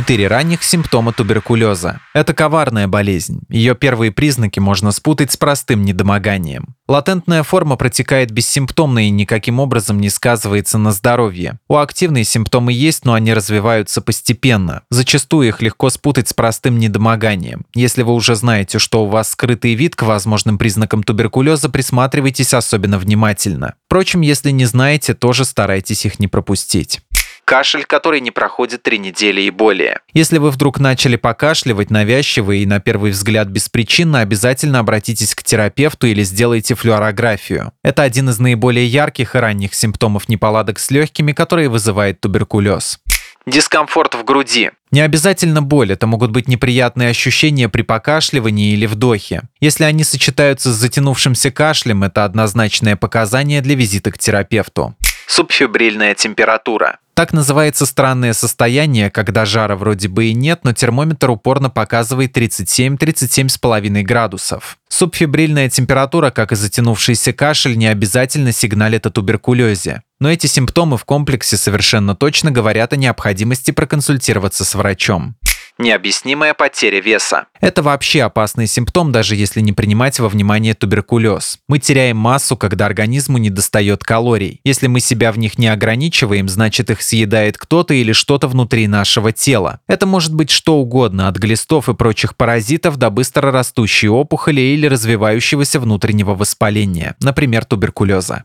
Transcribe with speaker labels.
Speaker 1: Четыре ранних симптома туберкулеза. Это коварная болезнь. Ее первые признаки можно спутать с простым недомоганием. Латентная форма протекает бессимптомно и никаким образом не сказывается на здоровье. У активной симптомы есть, но они развиваются постепенно. Зачастую их легко спутать с простым недомоганием. Если вы уже знаете, что у вас скрытый вид к возможным признакам туберкулеза, присматривайтесь особенно внимательно. Впрочем, если не знаете, тоже старайтесь их не пропустить кашель, который не проходит три недели и более. Если вы вдруг начали покашливать навязчиво и на первый взгляд беспричинно, обязательно обратитесь к терапевту или сделайте флюорографию. Это один из наиболее ярких и ранних симптомов неполадок с легкими, которые вызывает туберкулез. Дискомфорт в груди. Не обязательно боль, это могут быть неприятные ощущения при покашливании или вдохе. Если они сочетаются с затянувшимся кашлем, это однозначное показание для визита к терапевту. Субфибрильная температура. Так называется странное состояние, когда жара вроде бы и нет, но термометр упорно показывает 37-37,5 градусов. Субфибрильная температура, как и затянувшийся кашель, не обязательно сигналит о туберкулезе. Но эти симптомы в комплексе совершенно точно говорят о необходимости проконсультироваться с врачом необъяснимая потеря веса. Это вообще опасный симптом, даже если не принимать во внимание туберкулез. Мы теряем массу, когда организму не достает калорий. Если мы себя в них не ограничиваем, значит их съедает кто-то или что-то внутри нашего тела. Это может быть что угодно, от глистов и прочих паразитов до быстро растущей опухоли или развивающегося внутреннего воспаления, например, туберкулеза.